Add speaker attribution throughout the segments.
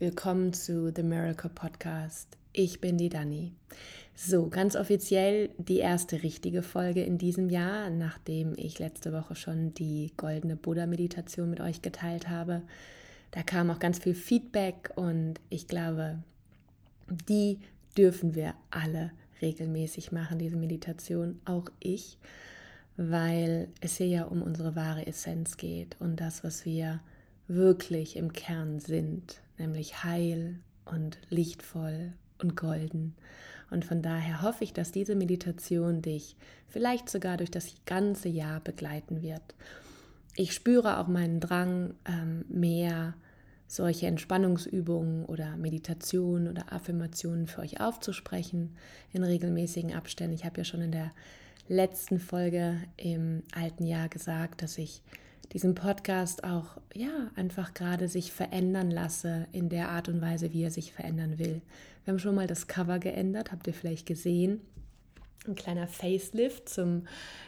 Speaker 1: Willkommen zu The Miracle Podcast. Ich bin die Dani. So, ganz offiziell die erste richtige Folge in diesem Jahr, nachdem ich letzte Woche schon die goldene Buddha-Meditation mit euch geteilt habe. Da kam auch ganz viel Feedback und ich glaube, die dürfen wir alle regelmäßig machen, diese Meditation, auch ich, weil es hier ja um unsere wahre Essenz geht und das, was wir wirklich im Kern sind, nämlich heil und lichtvoll und golden. Und von daher hoffe ich, dass diese Meditation dich vielleicht sogar durch das ganze Jahr begleiten wird. Ich spüre auch meinen Drang, ähm, mehr solche Entspannungsübungen oder Meditationen oder Affirmationen für euch aufzusprechen in regelmäßigen Abständen. Ich habe ja schon in der letzten Folge im alten Jahr gesagt, dass ich diesen Podcast auch ja einfach gerade sich verändern lasse in der Art und Weise, wie er sich verändern will. Wir haben schon mal das Cover geändert, habt ihr vielleicht gesehen. Ein kleiner Facelift zum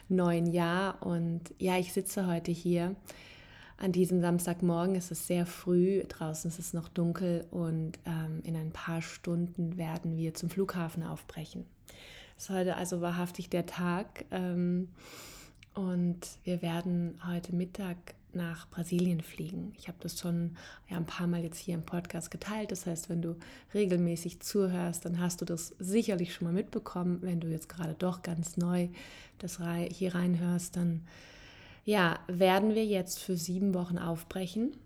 Speaker 1: neuen Jahr und ja, ich sitze heute hier an diesem Samstagmorgen. Es ist sehr früh, draußen ist es noch dunkel und ähm, in ein paar Stunden werden wir zum Flughafen aufbrechen. Es ist heute also wahrhaftig der Tag. Ähm, und wir werden heute Mittag nach Brasilien fliegen. Ich habe das schon ja, ein paar Mal jetzt hier im Podcast geteilt. Das heißt, wenn du regelmäßig zuhörst, dann hast du das sicherlich schon mal mitbekommen. Wenn du jetzt gerade doch ganz neu das hier reinhörst, dann ja, werden wir jetzt für sieben Wochen aufbrechen.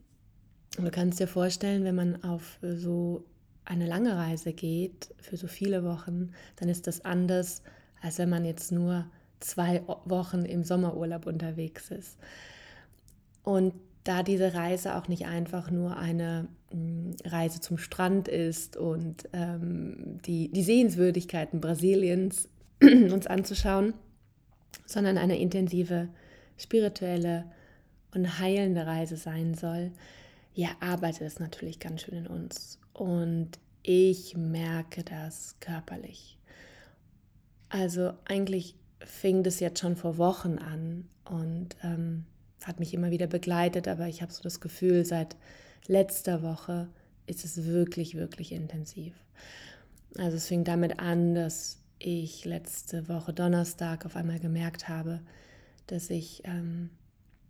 Speaker 1: Du kannst dir vorstellen, wenn man auf so eine lange Reise geht, für so viele Wochen, dann ist das anders, als wenn man jetzt nur zwei Wochen im Sommerurlaub unterwegs ist. Und da diese Reise auch nicht einfach nur eine mm, Reise zum Strand ist und ähm, die, die Sehenswürdigkeiten Brasiliens uns anzuschauen, sondern eine intensive spirituelle und heilende Reise sein soll, ja, arbeitet es natürlich ganz schön in uns. Und ich merke das körperlich. Also eigentlich fing das jetzt schon vor Wochen an und ähm, hat mich immer wieder begleitet, aber ich habe so das Gefühl, seit letzter Woche ist es wirklich, wirklich intensiv. Also es fing damit an, dass ich letzte Woche Donnerstag auf einmal gemerkt habe, dass ich ähm,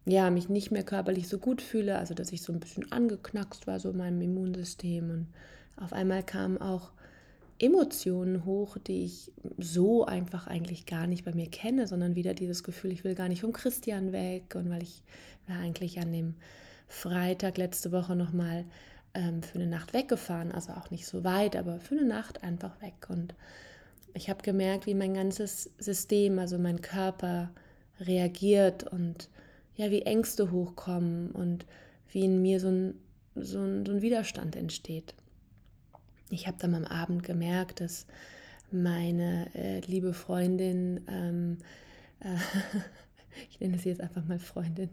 Speaker 1: ja, mich nicht mehr körperlich so gut fühle, also dass ich so ein bisschen angeknackst war, so in meinem Immunsystem. Und auf einmal kam auch Emotionen hoch, die ich so einfach eigentlich gar nicht bei mir kenne, sondern wieder dieses Gefühl, ich will gar nicht vom Christian weg und weil ich war eigentlich an dem Freitag letzte Woche nochmal ähm, für eine Nacht weggefahren, also auch nicht so weit, aber für eine Nacht einfach weg und ich habe gemerkt, wie mein ganzes System, also mein Körper reagiert und ja, wie Ängste hochkommen und wie in mir so ein, so ein, so ein Widerstand entsteht. Ich habe dann am Abend gemerkt, dass meine äh, liebe Freundin, ähm, äh, ich nenne sie jetzt einfach mal Freundin,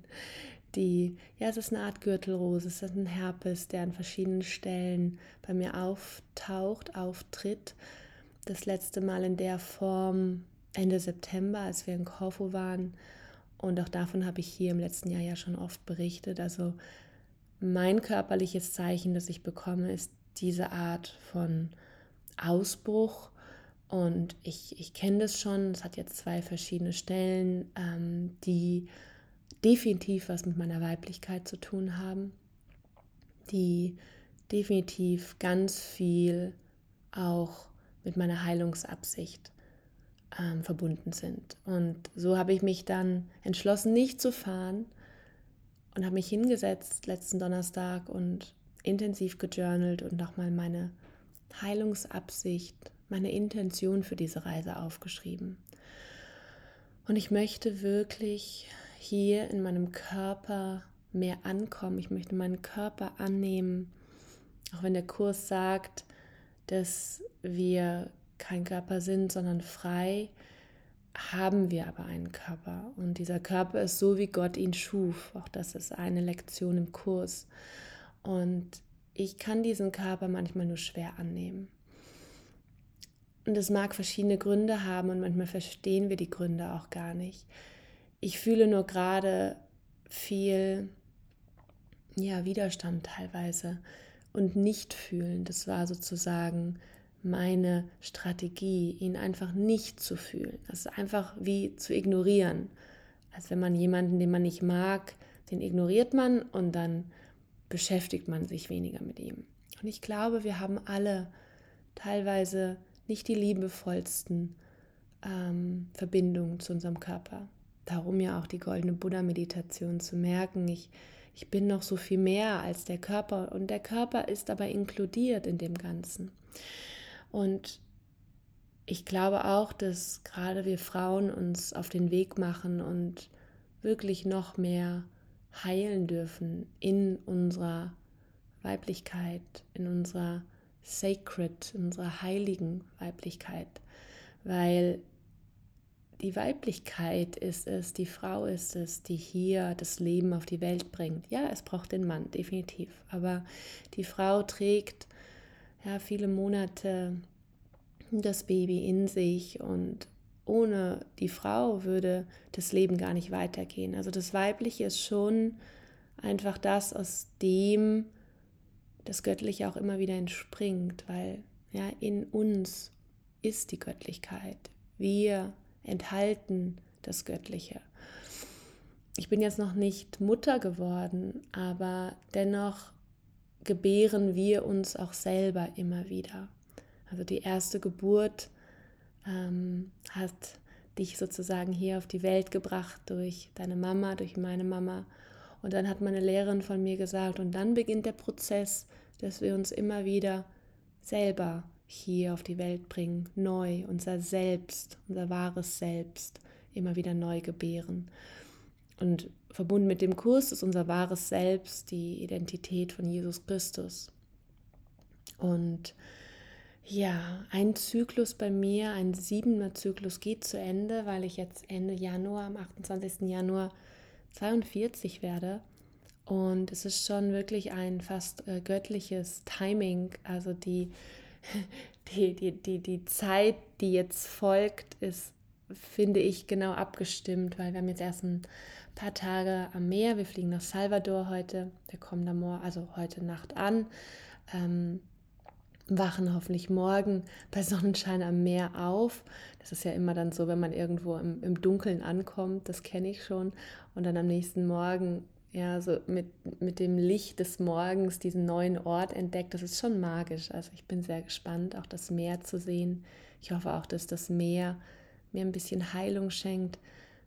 Speaker 1: die, ja, es ist eine Art Gürtelrose, es ist ein Herpes, der an verschiedenen Stellen bei mir auftaucht, auftritt. Das letzte Mal in der Form Ende September, als wir in Korfu waren. Und auch davon habe ich hier im letzten Jahr ja schon oft berichtet. Also mein körperliches Zeichen, das ich bekomme, ist diese Art von Ausbruch. Und ich, ich kenne das schon, es hat jetzt zwei verschiedene Stellen, ähm, die definitiv was mit meiner Weiblichkeit zu tun haben, die definitiv ganz viel auch mit meiner Heilungsabsicht ähm, verbunden sind. Und so habe ich mich dann entschlossen, nicht zu fahren und habe mich hingesetzt letzten Donnerstag und intensiv gejournalt und nochmal meine Heilungsabsicht, meine Intention für diese Reise aufgeschrieben. Und ich möchte wirklich hier in meinem Körper mehr ankommen. Ich möchte meinen Körper annehmen, auch wenn der Kurs sagt, dass wir kein Körper sind, sondern frei, haben wir aber einen Körper. Und dieser Körper ist so, wie Gott ihn schuf. Auch das ist eine Lektion im Kurs. Und ich kann diesen Körper manchmal nur schwer annehmen. Und es mag verschiedene Gründe haben und manchmal verstehen wir die Gründe auch gar nicht. Ich fühle nur gerade viel ja, Widerstand teilweise und nicht fühlen. Das war sozusagen meine Strategie, ihn einfach nicht zu fühlen. Das ist einfach wie zu ignorieren. Als wenn man jemanden, den man nicht mag, den ignoriert man und dann beschäftigt man sich weniger mit ihm. Und ich glaube, wir haben alle teilweise nicht die liebevollsten ähm, Verbindungen zu unserem Körper. Darum ja auch die goldene Buddha-Meditation zu merken, ich, ich bin noch so viel mehr als der Körper und der Körper ist aber inkludiert in dem Ganzen. Und ich glaube auch, dass gerade wir Frauen uns auf den Weg machen und wirklich noch mehr heilen dürfen in unserer Weiblichkeit, in unserer sacred, in unserer heiligen Weiblichkeit, weil die Weiblichkeit ist es, die Frau ist es, die hier das Leben auf die Welt bringt. Ja, es braucht den Mann, definitiv. Aber die Frau trägt ja viele Monate das Baby in sich und ohne die Frau würde das Leben gar nicht weitergehen. Also das Weibliche ist schon einfach das, aus dem das Göttliche auch immer wieder entspringt, weil ja in uns ist die Göttlichkeit. Wir enthalten das Göttliche. Ich bin jetzt noch nicht Mutter geworden, aber dennoch gebären wir uns auch selber immer wieder. Also die erste Geburt ähm, hat dich sozusagen hier auf die Welt gebracht durch deine Mama, durch meine Mama. Und dann hat meine Lehrerin von mir gesagt, und dann beginnt der Prozess, dass wir uns immer wieder selber hier auf die Welt bringen, neu, unser Selbst, unser wahres Selbst immer wieder neu gebären. Und verbunden mit dem Kurs ist unser wahres Selbst die Identität von Jesus Christus. Und ja, ein Zyklus bei mir, ein siebener Zyklus geht zu Ende, weil ich jetzt Ende Januar, am 28. Januar 42 werde. Und es ist schon wirklich ein fast äh, göttliches Timing. Also die, die, die, die, die Zeit, die jetzt folgt, ist, finde ich, genau abgestimmt, weil wir haben jetzt erst ein paar Tage am Meer. Wir fliegen nach Salvador heute. Wir kommen da morgen, also heute Nacht an. Ähm, wachen hoffentlich morgen bei Sonnenschein am Meer auf. Das ist ja immer dann so, wenn man irgendwo im, im Dunkeln ankommt, das kenne ich schon. Und dann am nächsten Morgen, ja, so mit, mit dem Licht des Morgens diesen neuen Ort entdeckt. Das ist schon magisch. Also ich bin sehr gespannt, auch das Meer zu sehen. Ich hoffe auch, dass das Meer mir ein bisschen Heilung schenkt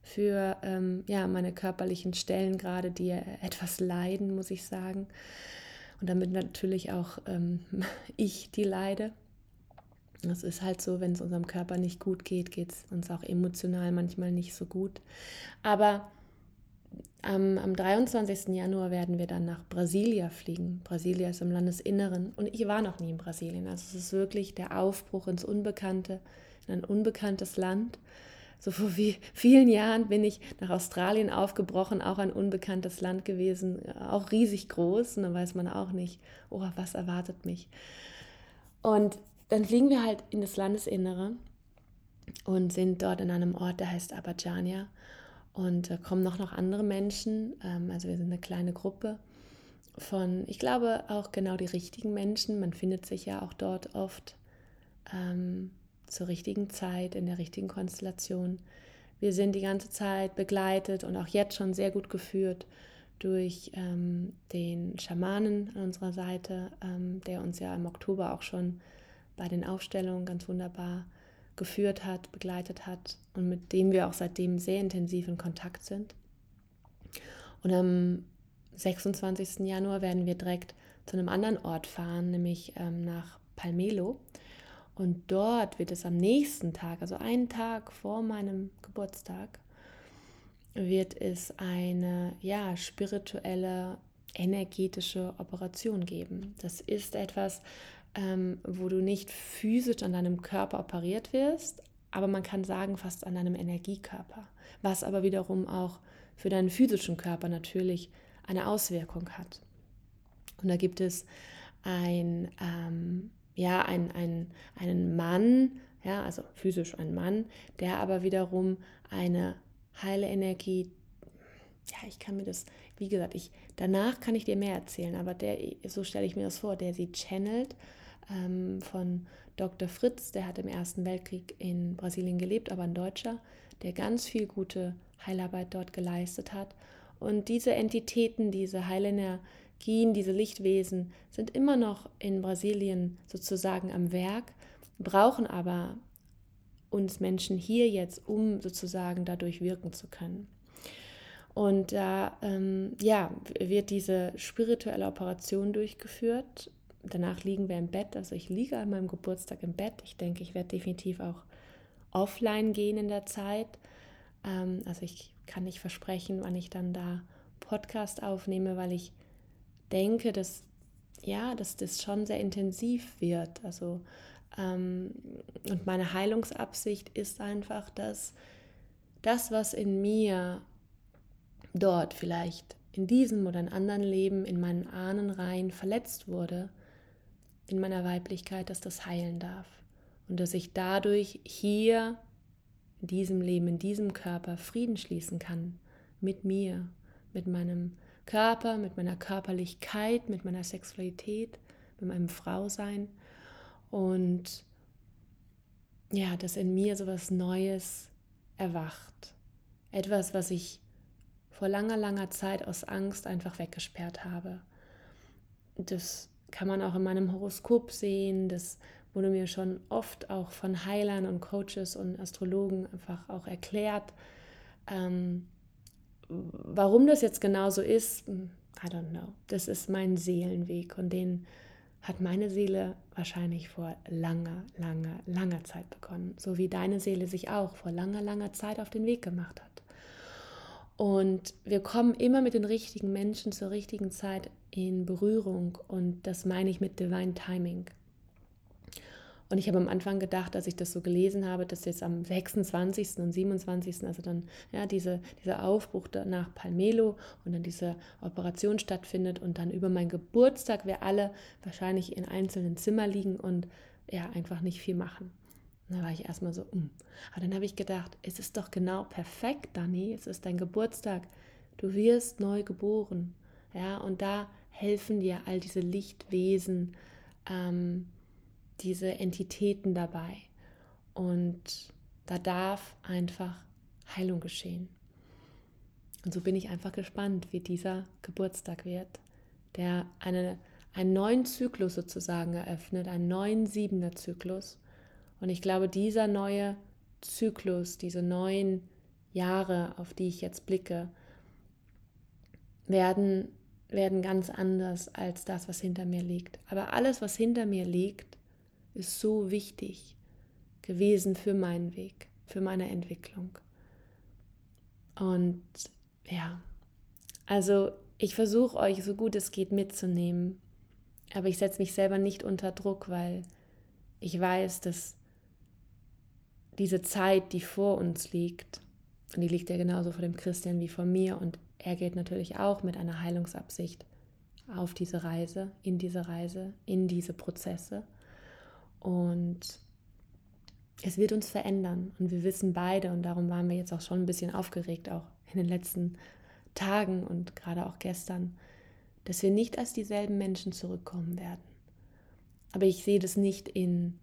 Speaker 1: für ähm, ja, meine körperlichen Stellen gerade, die etwas leiden, muss ich sagen und damit natürlich auch ähm, ich die leide. Das ist halt so, wenn es unserem Körper nicht gut geht, geht es uns auch emotional manchmal nicht so gut. Aber am, am 23. Januar werden wir dann nach Brasilia fliegen. Brasilia ist im Landesinneren und ich war noch nie in Brasilien. Also es ist wirklich der Aufbruch ins Unbekannte, in ein unbekanntes Land. So vor vielen Jahren bin ich nach Australien aufgebrochen, auch ein unbekanntes Land gewesen, auch riesig groß. Und dann weiß man auch nicht, oh, was erwartet mich. Und dann fliegen wir halt in das Landesinnere und sind dort in einem Ort, der heißt Abadjania. Und da kommen noch, noch andere Menschen. Ähm, also wir sind eine kleine Gruppe von, ich glaube, auch genau die richtigen Menschen. Man findet sich ja auch dort oft. Ähm, zur richtigen Zeit, in der richtigen Konstellation. Wir sind die ganze Zeit begleitet und auch jetzt schon sehr gut geführt durch ähm, den Schamanen an unserer Seite, ähm, der uns ja im Oktober auch schon bei den Aufstellungen ganz wunderbar geführt hat, begleitet hat und mit dem wir auch seitdem sehr intensiv in Kontakt sind. Und am 26. Januar werden wir direkt zu einem anderen Ort fahren, nämlich ähm, nach Palmelo. Und dort wird es am nächsten Tag, also einen Tag vor meinem Geburtstag, wird es eine ja, spirituelle, energetische Operation geben. Das ist etwas, ähm, wo du nicht physisch an deinem Körper operiert wirst, aber man kann sagen fast an deinem Energiekörper, was aber wiederum auch für deinen physischen Körper natürlich eine Auswirkung hat. Und da gibt es ein ähm, ja, ein, ein, einen Mann, ja, also physisch ein Mann, der aber wiederum eine heile Energie, ja, ich kann mir das wie gesagt, ich, danach kann ich dir mehr erzählen, aber der, so stelle ich mir das vor, der sie channelt ähm, von Dr. Fritz, der hat im Ersten Weltkrieg in Brasilien gelebt, aber ein Deutscher, der ganz viel gute Heilarbeit dort geleistet hat. Und diese Entitäten, diese Heilenergien, diese Lichtwesen sind immer noch in Brasilien sozusagen am Werk, brauchen aber uns Menschen hier jetzt, um sozusagen dadurch wirken zu können. Und da ähm, ja, wird diese spirituelle Operation durchgeführt. Danach liegen wir im Bett. Also ich liege an meinem Geburtstag im Bett. Ich denke, ich werde definitiv auch offline gehen in der Zeit. Ähm, also ich kann nicht versprechen, wann ich dann da Podcast aufnehme, weil ich denke, dass ja, dass das schon sehr intensiv wird. Also ähm, und meine Heilungsabsicht ist einfach, dass das, was in mir dort vielleicht in diesem oder in anderen Leben in meinen Ahnenreihen verletzt wurde, in meiner Weiblichkeit, dass das heilen darf. Und dass ich dadurch hier in diesem Leben, in diesem Körper Frieden schließen kann mit mir, mit meinem Körper, mit meiner Körperlichkeit, mit meiner Sexualität, mit meinem Frausein. Und ja, dass in mir so was Neues erwacht. Etwas, was ich vor langer, langer Zeit aus Angst einfach weggesperrt habe. Das kann man auch in meinem Horoskop sehen. Das wurde mir schon oft auch von Heilern und Coaches und Astrologen einfach auch erklärt. Ähm, warum das jetzt genau so ist, I don't know. Das ist mein Seelenweg und den hat meine Seele wahrscheinlich vor langer, langer, langer Zeit begonnen. So wie deine Seele sich auch vor langer, langer Zeit auf den Weg gemacht hat. Und wir kommen immer mit den richtigen Menschen zur richtigen Zeit in Berührung. Und das meine ich mit Divine Timing. Und ich habe am Anfang gedacht, als ich das so gelesen habe, dass jetzt am 26. und 27., also dann ja, diese, dieser Aufbruch nach Palmelo und dann diese Operation stattfindet und dann über meinen Geburtstag wir alle wahrscheinlich in einzelnen Zimmern liegen und ja, einfach nicht viel machen. Da war ich erstmal so, mm. aber dann habe ich gedacht, es ist doch genau perfekt, Dani, es ist dein Geburtstag. Du wirst neu geboren. Ja, und da helfen dir all diese Lichtwesen, ähm, diese Entitäten dabei. Und da darf einfach Heilung geschehen. Und so bin ich einfach gespannt, wie dieser Geburtstag wird, der eine, einen neuen Zyklus sozusagen eröffnet, einen neuen siebener Zyklus und ich glaube, dieser neue Zyklus, diese neuen Jahre, auf die ich jetzt blicke, werden, werden ganz anders als das, was hinter mir liegt. Aber alles, was hinter mir liegt, ist so wichtig gewesen für meinen Weg, für meine Entwicklung. Und ja, also ich versuche euch so gut es geht mitzunehmen, aber ich setze mich selber nicht unter Druck, weil ich weiß, dass diese Zeit, die vor uns liegt, und die liegt ja genauso vor dem Christian wie vor mir, und er geht natürlich auch mit einer Heilungsabsicht auf diese Reise, in diese Reise, in diese Prozesse. Und es wird uns verändern. Und wir wissen beide, und darum waren wir jetzt auch schon ein bisschen aufgeregt, auch in den letzten Tagen und gerade auch gestern, dass wir nicht als dieselben Menschen zurückkommen werden. Aber ich sehe das nicht in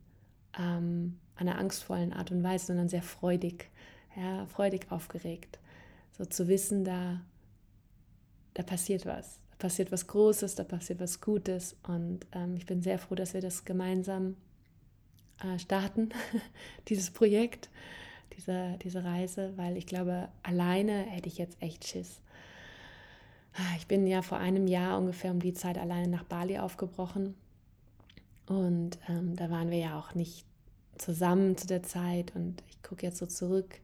Speaker 1: ähm, einer angstvollen Art und Weise, sondern sehr freudig, ja, freudig aufgeregt. So zu wissen, da, da passiert was, da passiert was Großes, da passiert was Gutes und ähm, ich bin sehr froh, dass wir das gemeinsam äh, starten, dieses Projekt, diese, diese Reise, weil ich glaube, alleine hätte ich jetzt echt Schiss. Ich bin ja vor einem Jahr ungefähr um die Zeit alleine nach Bali aufgebrochen. Und ähm, da waren wir ja auch nicht zusammen zu der Zeit und ich gucke jetzt so zurück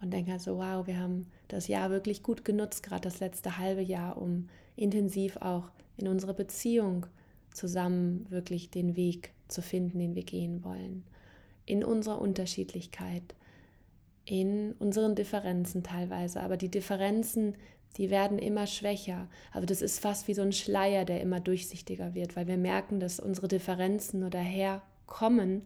Speaker 1: und denke halt so, wow, wir haben das Jahr wirklich gut genutzt, gerade das letzte halbe Jahr, um intensiv auch in unserer Beziehung zusammen wirklich den Weg zu finden, den wir gehen wollen. In unserer Unterschiedlichkeit, in unseren Differenzen teilweise, aber die Differenzen, die werden immer schwächer. Also das ist fast wie so ein Schleier, der immer durchsichtiger wird, weil wir merken, dass unsere Differenzen nur daherkommen,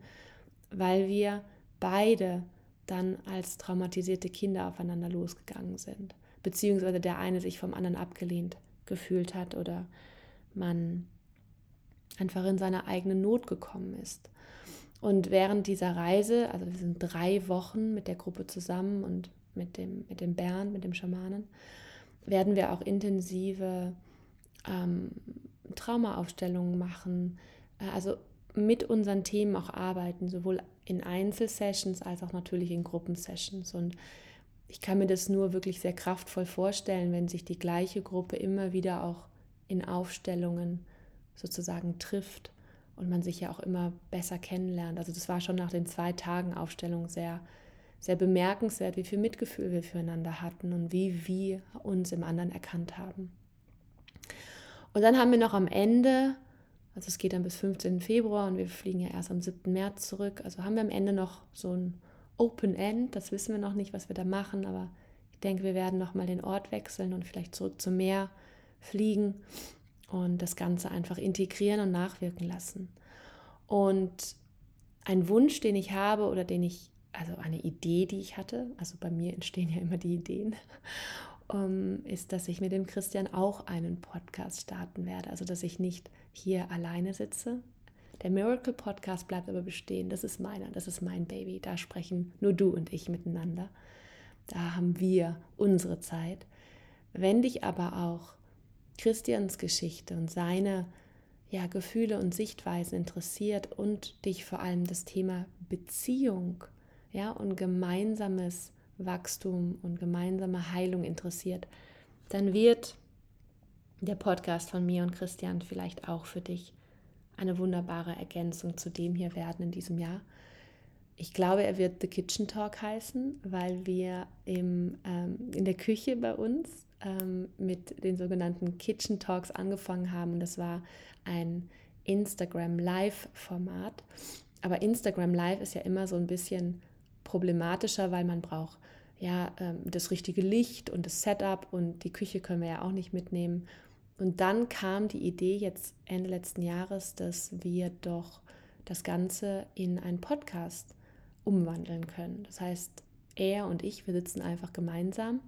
Speaker 1: weil wir beide dann als traumatisierte Kinder aufeinander losgegangen sind. beziehungsweise der eine sich vom anderen abgelehnt gefühlt hat oder man einfach in seine eigene Not gekommen ist. Und während dieser Reise, also wir sind drei Wochen mit der Gruppe zusammen und mit dem, mit dem Bernd, mit dem Schamanen, werden wir auch intensive ähm, Traumaaufstellungen machen, äh, also mit unseren Themen auch arbeiten, sowohl in Einzelsessions als auch natürlich in Gruppensessions. Und ich kann mir das nur wirklich sehr kraftvoll vorstellen, wenn sich die gleiche Gruppe immer wieder auch in Aufstellungen sozusagen trifft und man sich ja auch immer besser kennenlernt. Also das war schon nach den zwei Tagen Aufstellung sehr, sehr bemerkenswert, wie viel Mitgefühl wir füreinander hatten und wie wir uns im anderen erkannt haben. Und dann haben wir noch am Ende, also es geht dann bis 15. Februar und wir fliegen ja erst am 7. März zurück, also haben wir am Ende noch so ein Open End, das wissen wir noch nicht, was wir da machen, aber ich denke, wir werden noch mal den Ort wechseln und vielleicht zurück zum Meer fliegen und das Ganze einfach integrieren und nachwirken lassen. Und ein Wunsch, den ich habe oder den ich, also eine Idee, die ich hatte, also bei mir entstehen ja immer die Ideen, ist, dass ich mit dem Christian auch einen Podcast starten werde. Also, dass ich nicht hier alleine sitze. Der Miracle Podcast bleibt aber bestehen. Das ist meiner, das ist mein Baby. Da sprechen nur du und ich miteinander. Da haben wir unsere Zeit. Wenn dich aber auch Christians Geschichte und seine ja, Gefühle und Sichtweisen interessiert und dich vor allem das Thema Beziehung ja, und gemeinsames Wachstum und gemeinsame Heilung interessiert, dann wird der Podcast von mir und Christian vielleicht auch für dich eine wunderbare Ergänzung zu dem hier werden in diesem Jahr. Ich glaube, er wird The Kitchen Talk heißen, weil wir im, ähm, in der Küche bei uns ähm, mit den sogenannten Kitchen Talks angefangen haben. Und das war ein Instagram Live-Format. Aber Instagram Live ist ja immer so ein bisschen problematischer, weil man braucht ja ähm, das richtige Licht und das Setup und die Küche können wir ja auch nicht mitnehmen. Und dann kam die Idee jetzt Ende letzten Jahres, dass wir doch das Ganze in einen Podcast umwandeln können. Das heißt, er und ich, wir sitzen einfach gemeinsam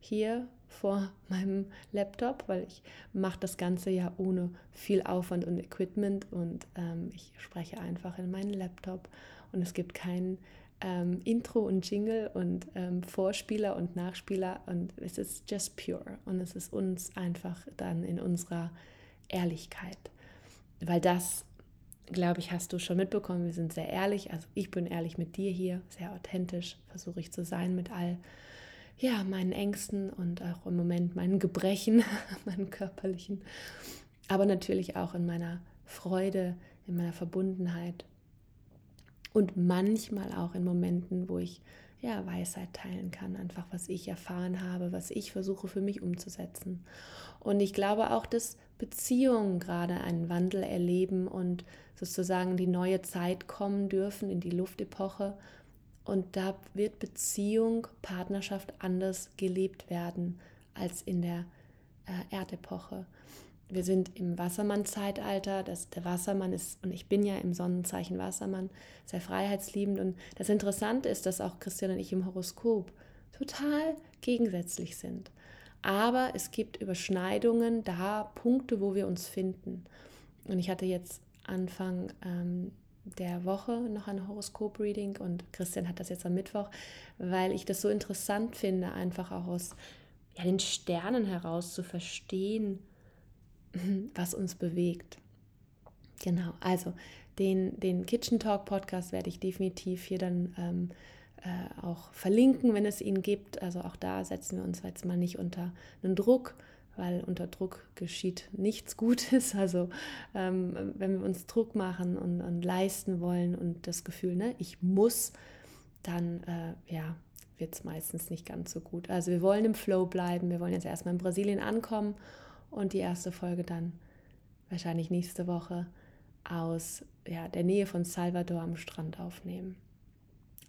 Speaker 1: hier vor meinem Laptop, weil ich mache das Ganze ja ohne viel Aufwand und Equipment und ähm, ich spreche einfach in meinen Laptop und es gibt kein ähm, Intro und Jingle und ähm, Vorspieler und Nachspieler und es ist just pure und es ist uns einfach dann in unserer Ehrlichkeit, weil das glaube ich, hast du schon mitbekommen, wir sind sehr ehrlich. Also ich bin ehrlich mit dir hier, sehr authentisch, versuche ich zu sein mit all ja, meinen Ängsten und auch im Moment meinen Gebrechen, meinen körperlichen, aber natürlich auch in meiner Freude, in meiner Verbundenheit und manchmal auch in Momenten, wo ich ja Weisheit teilen kann, einfach was ich erfahren habe, was ich versuche für mich umzusetzen. Und ich glaube auch, dass Beziehungen gerade einen Wandel erleben und sozusagen die neue Zeit kommen dürfen in die Luftepoche und da wird Beziehung, Partnerschaft anders gelebt werden als in der äh, Erdepoche. Wir sind im Wassermann-Zeitalter. Der Wassermann ist, und ich bin ja im Sonnenzeichen Wassermann, sehr freiheitsliebend. Und das Interessante ist, dass auch Christian und ich im Horoskop total gegensätzlich sind. Aber es gibt Überschneidungen, da Punkte, wo wir uns finden. Und ich hatte jetzt Anfang ähm, der Woche noch ein Horoskop-Reading und Christian hat das jetzt am Mittwoch, weil ich das so interessant finde, einfach auch aus ja, den Sternen heraus zu verstehen, was uns bewegt. Genau, also den, den Kitchen Talk Podcast werde ich definitiv hier dann ähm, äh, auch verlinken, wenn es ihn gibt. Also auch da setzen wir uns jetzt mal nicht unter einen Druck, weil unter Druck geschieht nichts Gutes. Also ähm, wenn wir uns Druck machen und, und, leisten wollen und das Gefühl, ne, ich muss, dann äh, ja, wird es meistens nicht ganz so gut. Also wir wollen im Flow bleiben. Wir wollen jetzt erstmal in Brasilien ankommen und die erste Folge dann wahrscheinlich nächste Woche aus ja, der Nähe von Salvador am Strand aufnehmen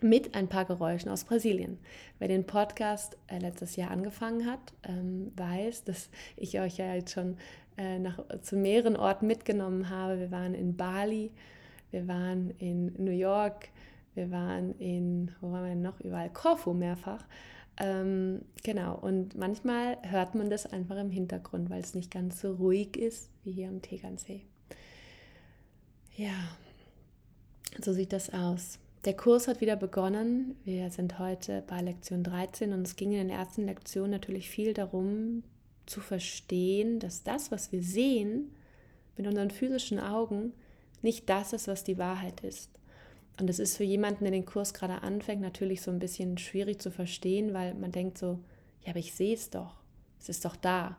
Speaker 1: mit ein paar Geräuschen aus Brasilien. Wer den Podcast äh, letztes Jahr angefangen hat, ähm, weiß, dass ich euch ja jetzt schon äh, nach, zu mehreren Orten mitgenommen habe. Wir waren in Bali, wir waren in New York, wir waren in, wo waren wir noch überall? Korfu mehrfach. Ähm, genau, und manchmal hört man das einfach im Hintergrund, weil es nicht ganz so ruhig ist wie hier am Tegernsee. Ja, so sieht das aus. Der Kurs hat wieder begonnen. Wir sind heute bei Lektion 13 und es ging in den ersten Lektionen natürlich viel darum zu verstehen, dass das, was wir sehen mit unseren physischen Augen, nicht das ist, was die Wahrheit ist. Und es ist für jemanden, der den Kurs gerade anfängt, natürlich so ein bisschen schwierig zu verstehen, weil man denkt so, ja, aber ich sehe es doch. Es ist doch da.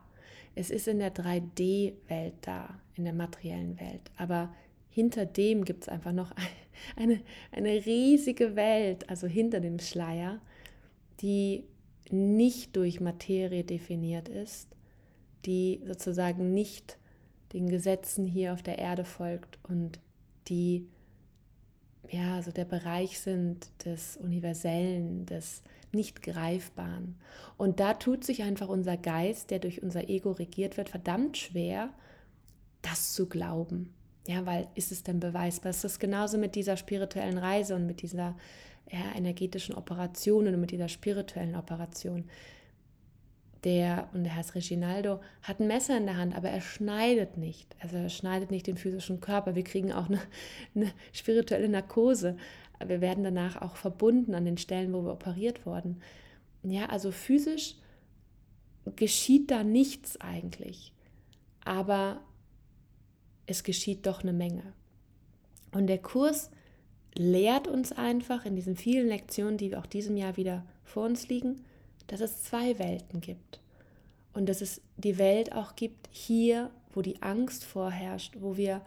Speaker 1: Es ist in der 3D-Welt da, in der materiellen Welt. Aber hinter dem gibt es einfach noch eine, eine riesige Welt, also hinter dem Schleier, die nicht durch Materie definiert ist, die sozusagen nicht den Gesetzen hier auf der Erde folgt und die ja, so der Bereich sind des Universellen, des Nicht-Greifbaren. Und da tut sich einfach unser Geist, der durch unser Ego regiert wird, verdammt schwer, das zu glauben. Ja, weil ist es denn beweisbar? Es ist genauso mit dieser spirituellen Reise und mit dieser ja, energetischen Operation und mit dieser spirituellen Operation der, und der heißt Reginaldo, hat ein Messer in der Hand, aber er schneidet nicht. Also er schneidet nicht den physischen Körper. Wir kriegen auch eine, eine spirituelle Narkose. Wir werden danach auch verbunden an den Stellen, wo wir operiert wurden. Ja, also physisch geschieht da nichts eigentlich. Aber es geschieht doch eine Menge. Und der Kurs lehrt uns einfach in diesen vielen Lektionen, die auch diesem Jahr wieder vor uns liegen, dass es zwei Welten gibt. Und dass es die Welt auch gibt hier, wo die Angst vorherrscht, wo wir,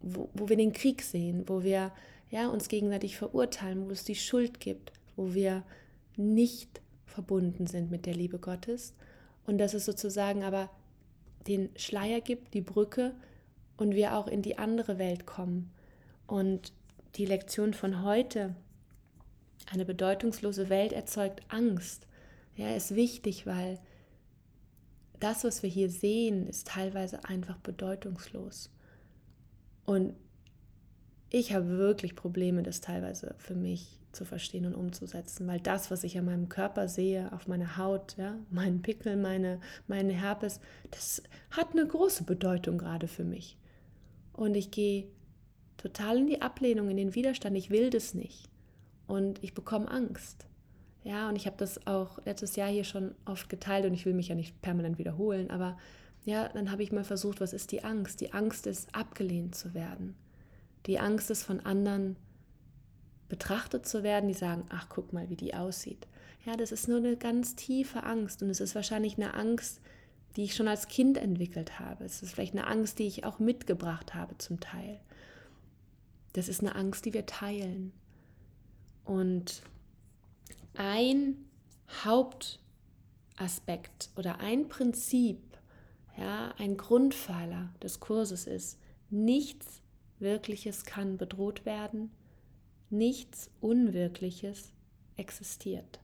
Speaker 1: wo, wo wir den Krieg sehen, wo wir ja, uns gegenseitig verurteilen, wo es die Schuld gibt, wo wir nicht verbunden sind mit der Liebe Gottes. Und dass es sozusagen aber den Schleier gibt, die Brücke, und wir auch in die andere Welt kommen. Und die Lektion von heute, eine bedeutungslose Welt erzeugt Angst ja, ist wichtig, weil das, was wir hier sehen, ist teilweise einfach bedeutungslos. Und ich habe wirklich Probleme, das teilweise für mich zu verstehen und umzusetzen, weil das, was ich an meinem Körper sehe, auf meiner Haut, ja, meinen Pickel, meine, meine Herpes, das hat eine große Bedeutung gerade für mich. Und ich gehe total in die Ablehnung, in den Widerstand. Ich will das nicht. Und ich bekomme Angst. Ja, und ich habe das auch letztes Jahr hier schon oft geteilt und ich will mich ja nicht permanent wiederholen, aber ja, dann habe ich mal versucht, was ist die Angst? Die Angst ist, abgelehnt zu werden. Die Angst ist, von anderen betrachtet zu werden, die sagen, ach, guck mal, wie die aussieht. Ja, das ist nur eine ganz tiefe Angst und es ist wahrscheinlich eine Angst, die ich schon als Kind entwickelt habe. Es ist vielleicht eine Angst, die ich auch mitgebracht habe zum Teil. Das ist eine Angst, die wir teilen. Und ein Hauptaspekt oder ein Prinzip, ja, ein Grundpfeiler des Kurses ist, nichts Wirkliches kann bedroht werden, nichts Unwirkliches existiert.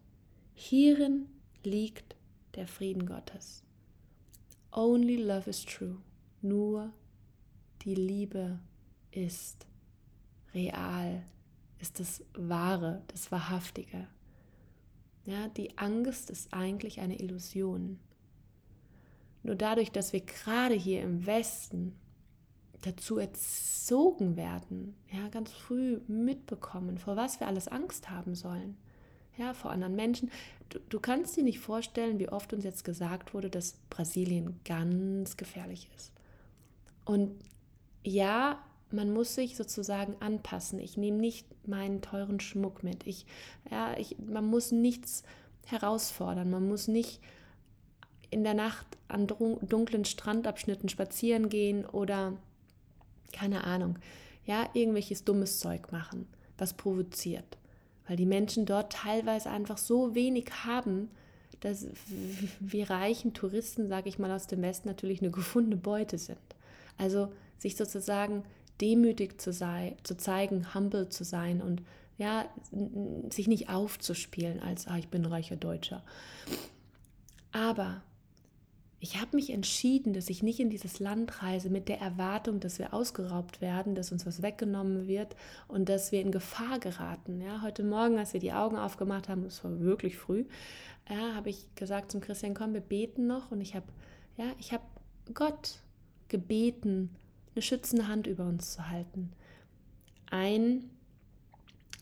Speaker 1: Hierin liegt der Frieden Gottes. Only love is true. Nur die Liebe ist real, ist das Wahre, das Wahrhaftige. Ja, die Angst ist eigentlich eine Illusion. Nur dadurch, dass wir gerade hier im Westen dazu erzogen werden, ja, ganz früh mitbekommen, vor was wir alles Angst haben sollen, ja, vor anderen Menschen. Du, du kannst dir nicht vorstellen, wie oft uns jetzt gesagt wurde, dass Brasilien ganz gefährlich ist. Und ja, man muss sich sozusagen anpassen. Ich nehme nicht meinen teuren Schmuck mit. Ich, ja, ich, man muss nichts herausfordern. Man muss nicht in der Nacht an dunklen Strandabschnitten spazieren gehen oder keine Ahnung, ja, irgendwelches dummes Zeug machen, was provoziert. Weil die Menschen dort teilweise einfach so wenig haben, dass wir reichen Touristen, sage ich mal, aus dem Westen natürlich eine gefundene Beute sind. Also sich sozusagen demütig zu sein, zu zeigen, humble zu sein und ja, sich nicht aufzuspielen als, ah, ich bin reicher Deutscher. Aber ich habe mich entschieden, dass ich nicht in dieses Land reise mit der Erwartung, dass wir ausgeraubt werden, dass uns was weggenommen wird und dass wir in Gefahr geraten. Ja, heute Morgen, als wir die Augen aufgemacht haben, es war wirklich früh, ja, habe ich gesagt zum Christian, komm, wir beten noch und ich habe, ja, ich Gott gebeten, eine schützende Hand über uns zu halten. Ein,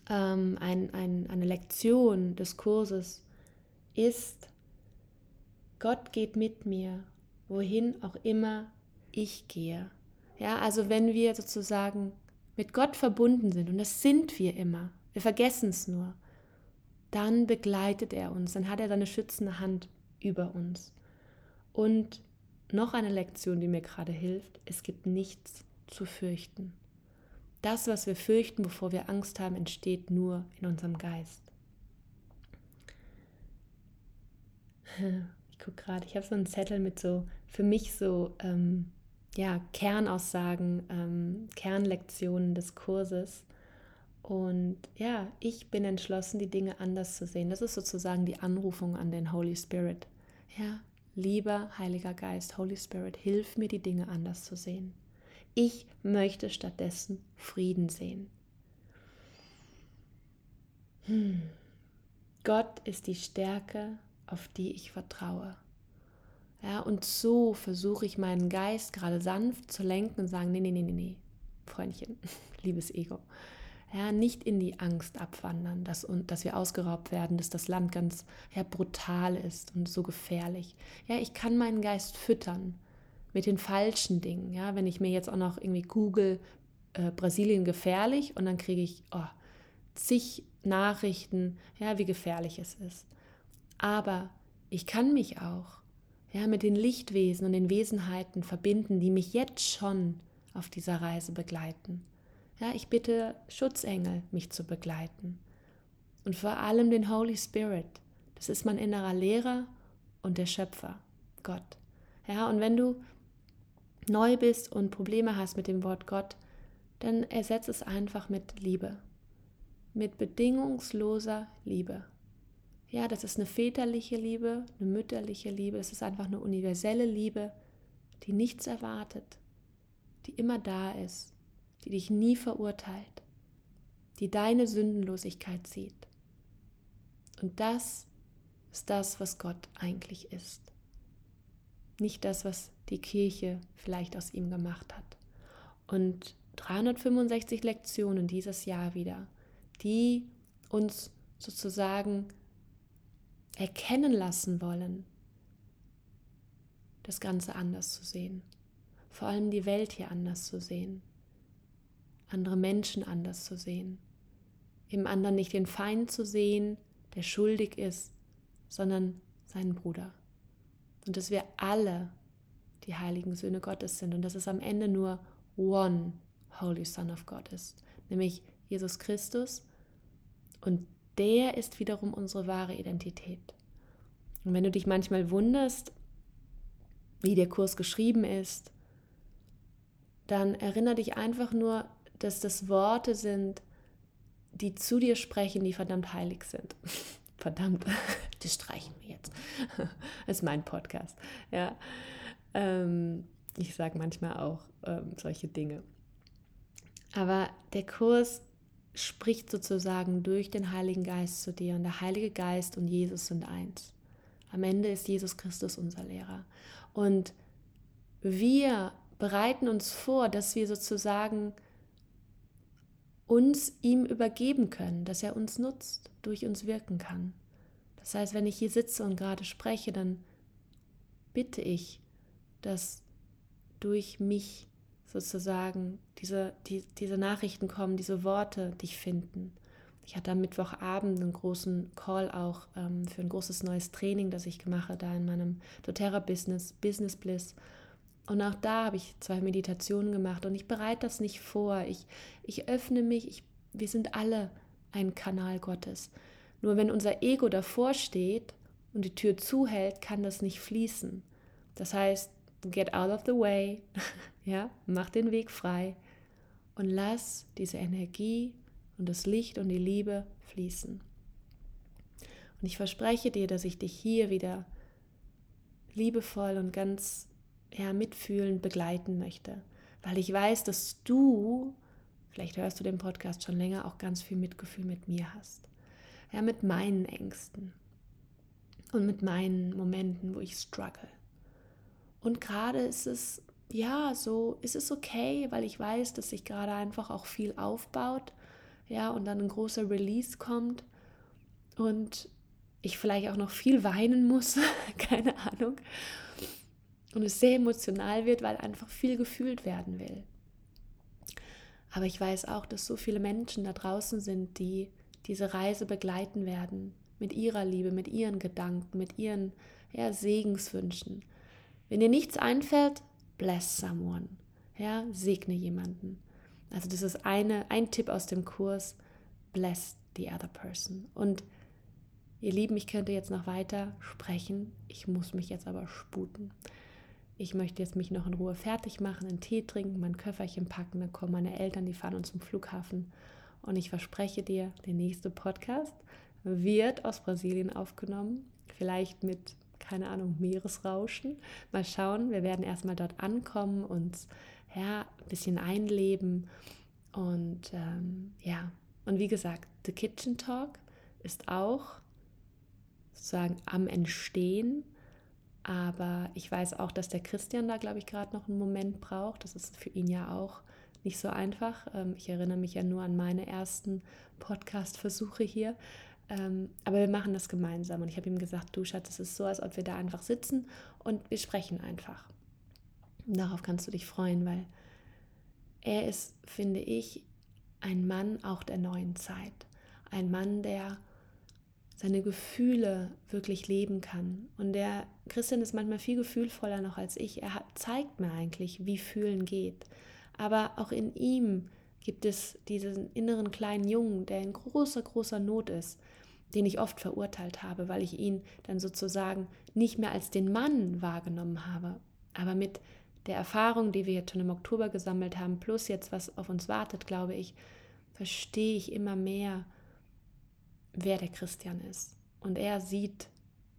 Speaker 1: ähm, ein, ein, eine Lektion des Kurses ist, Gott geht mit mir, wohin auch immer ich gehe. Ja, also wenn wir sozusagen mit Gott verbunden sind, und das sind wir immer, wir vergessen es nur, dann begleitet er uns, dann hat er seine schützende Hand über uns. Und noch eine Lektion, die mir gerade hilft, es gibt nichts zu fürchten. Das, was wir fürchten, bevor wir Angst haben, entsteht nur in unserem Geist. Ich gucke gerade, ich habe so einen Zettel mit so, für mich so, ähm, ja, Kernaussagen, ähm, Kernlektionen des Kurses. Und ja, ich bin entschlossen, die Dinge anders zu sehen. Das ist sozusagen die Anrufung an den Holy Spirit. Ja, lieber Heiliger Geist, Holy Spirit, hilf mir, die Dinge anders zu sehen. Ich möchte stattdessen Frieden sehen. Hm. Gott ist die Stärke, auf die ich vertraue. Ja, und so versuche ich meinen Geist gerade sanft zu lenken und sagen, nee, nee, nee, nee, nee, Freundchen, liebes Ego. Ja, nicht in die Angst abwandern, dass, und, dass wir ausgeraubt werden, dass das Land ganz ja, brutal ist und so gefährlich. Ja, ich kann meinen Geist füttern mit den falschen Dingen. Ja, wenn ich mir jetzt auch noch irgendwie google, äh, Brasilien gefährlich und dann kriege ich oh, zig Nachrichten, ja, wie gefährlich es ist. Aber ich kann mich auch ja, mit den Lichtwesen und den Wesenheiten verbinden, die mich jetzt schon auf dieser Reise begleiten. Ja, ich bitte Schutzengel, mich zu begleiten. Und vor allem den Holy Spirit. Das ist mein innerer Lehrer und der Schöpfer, Gott. Ja, und wenn du neu bist und Probleme hast mit dem Wort Gott, dann ersetze es einfach mit Liebe. Mit bedingungsloser Liebe. Ja, das ist eine väterliche Liebe, eine mütterliche Liebe, das ist einfach eine universelle Liebe, die nichts erwartet, die immer da ist, die dich nie verurteilt, die deine Sündenlosigkeit sieht. Und das ist das, was Gott eigentlich ist. Nicht das, was die Kirche vielleicht aus ihm gemacht hat. Und 365 Lektionen dieses Jahr wieder, die uns sozusagen erkennen lassen wollen, das Ganze anders zu sehen. Vor allem die Welt hier anders zu sehen. Andere Menschen anders zu sehen. Im anderen nicht den Feind zu sehen, der schuldig ist, sondern seinen Bruder. Und dass wir alle die heiligen Söhne Gottes sind und dass es am Ende nur one Holy Son of God ist, nämlich Jesus Christus. Und der ist wiederum unsere wahre Identität. Und wenn du dich manchmal wunderst, wie der Kurs geschrieben ist, dann erinnere dich einfach nur, dass das Worte sind, die zu dir sprechen, die verdammt heilig sind. verdammt, das streichen wir jetzt. Das ist mein Podcast. Ja. Ähm, ich sage manchmal auch ähm, solche Dinge. Aber der Kurs spricht sozusagen durch den Heiligen Geist zu dir und der Heilige Geist und Jesus sind eins. Am Ende ist Jesus Christus unser Lehrer. Und wir bereiten uns vor, dass wir sozusagen uns ihm übergeben können, dass er uns nutzt, durch uns wirken kann. Das heißt, wenn ich hier sitze und gerade spreche, dann bitte ich, dass durch mich sozusagen diese, die, diese Nachrichten kommen, diese Worte dich finden. Ich hatte am Mittwochabend einen großen Call auch ähm, für ein großes neues Training, das ich mache, da in meinem doTERRA-Business, Business Bliss. Und auch da habe ich zwei Meditationen gemacht und ich bereite das nicht vor. Ich, ich öffne mich, ich, wir sind alle ein Kanal Gottes. Nur wenn unser Ego davor steht und die Tür zuhält, kann das nicht fließen. Das heißt, get out of the way, ja, mach den Weg frei und lass diese Energie und das Licht und die Liebe fließen. Und ich verspreche dir, dass ich dich hier wieder liebevoll und ganz ja, mitfühlend begleiten möchte. Weil ich weiß, dass du, vielleicht hörst du den Podcast schon länger, auch ganz viel Mitgefühl mit mir hast. Ja, mit meinen Ängsten und mit meinen Momenten, wo ich struggle. Und gerade ist es, ja, so ist es okay, weil ich weiß, dass sich gerade einfach auch viel aufbaut, ja, und dann ein großer Release kommt und ich vielleicht auch noch viel weinen muss, keine Ahnung. Und es sehr emotional wird, weil einfach viel gefühlt werden will. Aber ich weiß auch, dass so viele Menschen da draußen sind, die diese Reise begleiten werden, mit ihrer Liebe, mit ihren Gedanken, mit ihren ja, Segenswünschen. Wenn dir nichts einfällt, bless someone. Ja, segne jemanden. Also das ist eine, ein Tipp aus dem Kurs, bless the other person. Und ihr Lieben, ich könnte jetzt noch weiter sprechen, ich muss mich jetzt aber sputen. Ich möchte jetzt mich noch in Ruhe fertig machen, einen Tee trinken, mein Köfferchen packen, dann kommen meine Eltern, die fahren uns zum Flughafen. Und ich verspreche dir, der nächste Podcast wird aus Brasilien aufgenommen, vielleicht mit, keine Ahnung, Meeresrauschen. Mal schauen, wir werden erstmal dort ankommen, uns ja, ein bisschen einleben und ähm, ja, und wie gesagt, The Kitchen Talk ist auch sozusagen am Entstehen, aber ich weiß auch, dass der Christian da, glaube ich, gerade noch einen Moment braucht. Das ist für ihn ja auch nicht so einfach. Ähm, ich erinnere mich ja nur an meine ersten Podcast-Versuche hier. Ähm, aber wir machen das gemeinsam. Und ich habe ihm gesagt, du Schatz, es ist so, als ob wir da einfach sitzen und wir sprechen einfach. Und darauf kannst du dich freuen, weil er ist, finde ich, ein Mann auch der neuen Zeit. Ein Mann, der seine Gefühle wirklich leben kann. Und der Christian ist manchmal viel gefühlvoller noch als ich. Er hat, zeigt mir eigentlich, wie fühlen geht. Aber auch in ihm gibt es diesen inneren kleinen Jungen, der in großer, großer Not ist, den ich oft verurteilt habe, weil ich ihn dann sozusagen nicht mehr als den Mann wahrgenommen habe. Aber mit der Erfahrung, die wir jetzt schon im Oktober gesammelt haben, plus jetzt, was auf uns wartet, glaube ich, verstehe ich immer mehr, wer der Christian ist. Und er sieht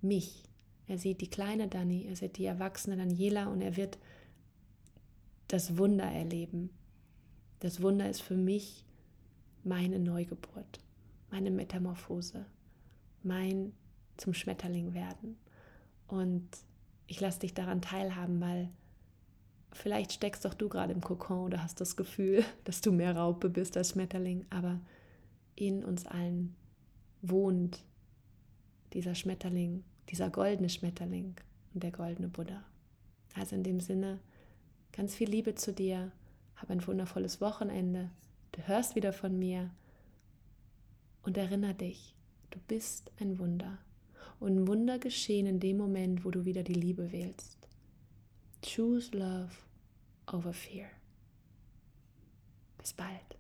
Speaker 1: mich. Er sieht die kleine Dani, er sieht die erwachsene Daniela und er wird das Wunder erleben. Das Wunder ist für mich meine Neugeburt, meine Metamorphose, mein zum Schmetterling werden. Und ich lasse dich daran teilhaben, weil vielleicht steckst doch du gerade im Kokon oder hast das Gefühl, dass du mehr Raupe bist als Schmetterling, aber in uns allen wohnt dieser Schmetterling, dieser goldene Schmetterling und der goldene Buddha. Also in dem Sinne, ganz viel Liebe zu dir, hab ein wundervolles Wochenende, du hörst wieder von mir und erinnere dich, du bist ein Wunder. Und Wunder geschehen in dem Moment, wo du wieder die Liebe wählst. Choose love over fear. Bis bald.